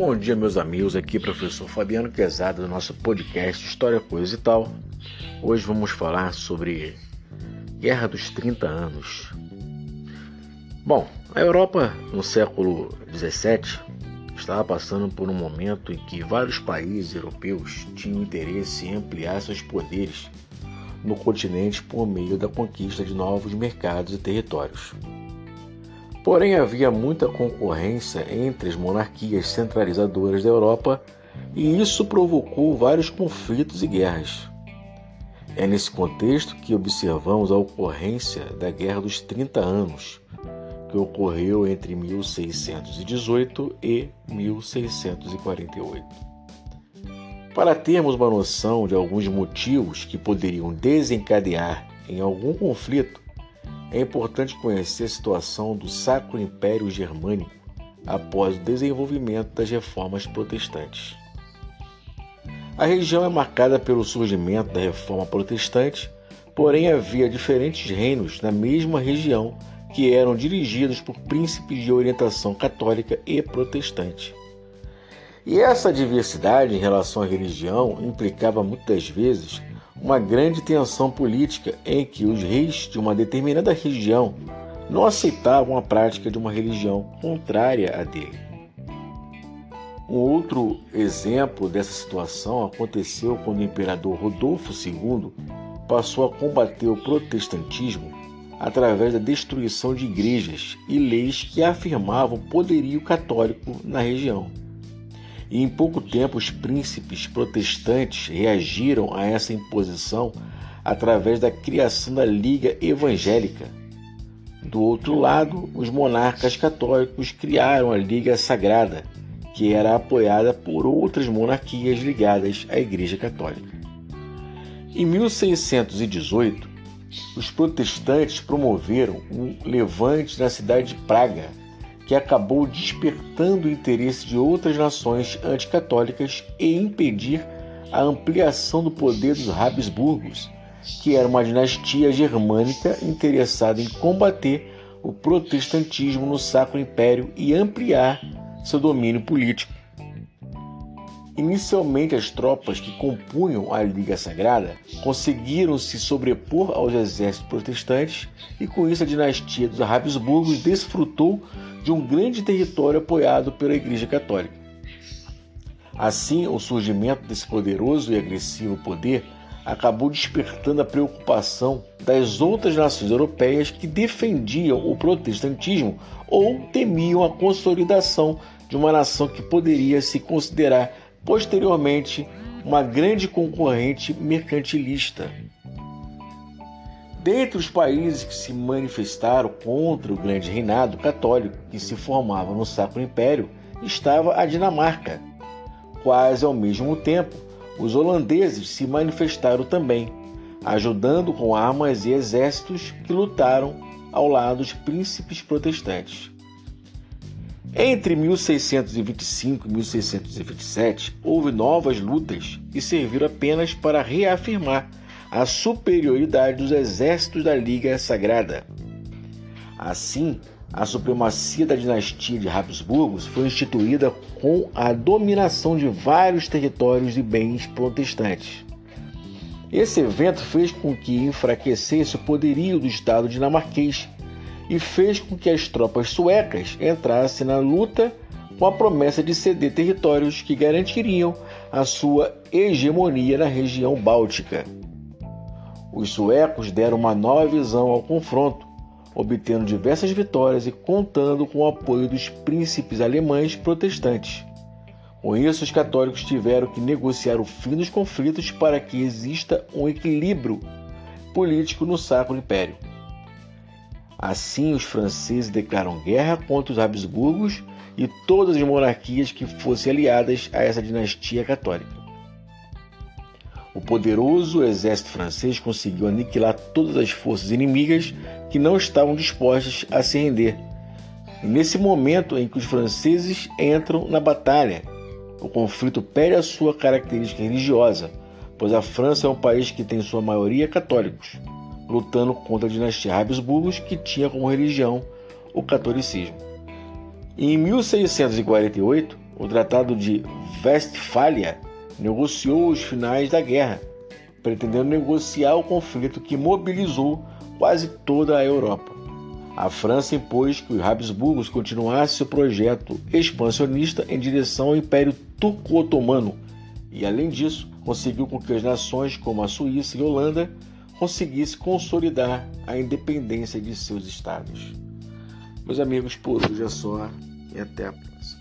Bom dia, meus amigos. Aqui, professor Fabiano Quezada, do nosso podcast História, Coisa e Tal. Hoje vamos falar sobre Guerra dos 30 Anos. Bom, a Europa, no século 17, estava passando por um momento em que vários países europeus tinham interesse em ampliar seus poderes no continente por meio da conquista de novos mercados e territórios. Porém, havia muita concorrência entre as monarquias centralizadoras da Europa e isso provocou vários conflitos e guerras. É nesse contexto que observamos a ocorrência da Guerra dos 30 Anos, que ocorreu entre 1618 e 1648. Para termos uma noção de alguns motivos que poderiam desencadear em algum conflito, é importante conhecer a situação do Sacro Império Germânico após o desenvolvimento das reformas protestantes. A região é marcada pelo surgimento da reforma protestante, porém havia diferentes reinos na mesma região que eram dirigidos por príncipes de orientação católica e protestante. E essa diversidade em relação à religião implicava muitas vezes uma grande tensão política em que os reis de uma determinada região não aceitavam a prática de uma religião contrária à dele. Um outro exemplo dessa situação aconteceu quando o imperador Rodolfo II passou a combater o protestantismo através da destruição de igrejas e leis que afirmavam poderio católico na região e em pouco tempo os príncipes protestantes reagiram a essa imposição através da criação da Liga Evangélica. Do outro lado, os monarcas católicos criaram a Liga Sagrada, que era apoiada por outras monarquias ligadas à Igreja Católica. Em 1618, os protestantes promoveram um levante na cidade de Praga que acabou despertando o interesse de outras nações anticatólicas e impedir a ampliação do poder dos Habsburgos, que era uma dinastia germânica interessada em combater o protestantismo no Sacro Império e ampliar seu domínio político. Inicialmente, as tropas que compunham a Liga Sagrada conseguiram se sobrepor aos exércitos protestantes e, com isso, a dinastia dos Habsburgos desfrutou de um grande território apoiado pela Igreja Católica. Assim, o surgimento desse poderoso e agressivo poder acabou despertando a preocupação das outras nações europeias que defendiam o protestantismo ou temiam a consolidação de uma nação que poderia se considerar posteriormente uma grande concorrente mercantilista. Dentre os países que se manifestaram contra o grande reinado católico que se formava no Sacro Império estava a Dinamarca. Quase ao mesmo tempo, os holandeses se manifestaram também, ajudando com armas e exércitos que lutaram ao lado dos príncipes protestantes. Entre 1625 e 1627, houve novas lutas que serviram apenas para reafirmar a superioridade dos exércitos da Liga Sagrada. Assim, a supremacia da dinastia de Habsburgos foi instituída com a dominação de vários territórios e bens protestantes. Esse evento fez com que enfraquecesse o poderio do Estado dinamarquês e fez com que as tropas suecas entrassem na luta com a promessa de ceder territórios que garantiriam a sua hegemonia na região báltica. Os suecos deram uma nova visão ao confronto, obtendo diversas vitórias e contando com o apoio dos príncipes alemães protestantes. Com isso, os católicos tiveram que negociar o fim dos conflitos para que exista um equilíbrio político no Sacro Império. Assim, os franceses declaram guerra contra os Habsburgos e todas as monarquias que fossem aliadas a essa dinastia católica. O poderoso exército francês conseguiu aniquilar todas as forças inimigas que não estavam dispostas a se render. Nesse momento em que os franceses entram na batalha, o conflito perde a sua característica religiosa, pois a França é um país que tem sua maioria católicos, lutando contra a dinastia Habsburgos, que tinha como religião o catolicismo. em 1648, O Tratado de Westfália negociou os finais da guerra, pretendendo negociar o conflito que mobilizou quase toda a Europa. A França impôs que os Habsburgos continuassem seu projeto expansionista em direção ao Império Turco-Otomano e, além disso, conseguiu com que as nações como a Suíça e a Holanda conseguissem consolidar a independência de seus estados. Meus amigos, por hoje é só e até a próxima.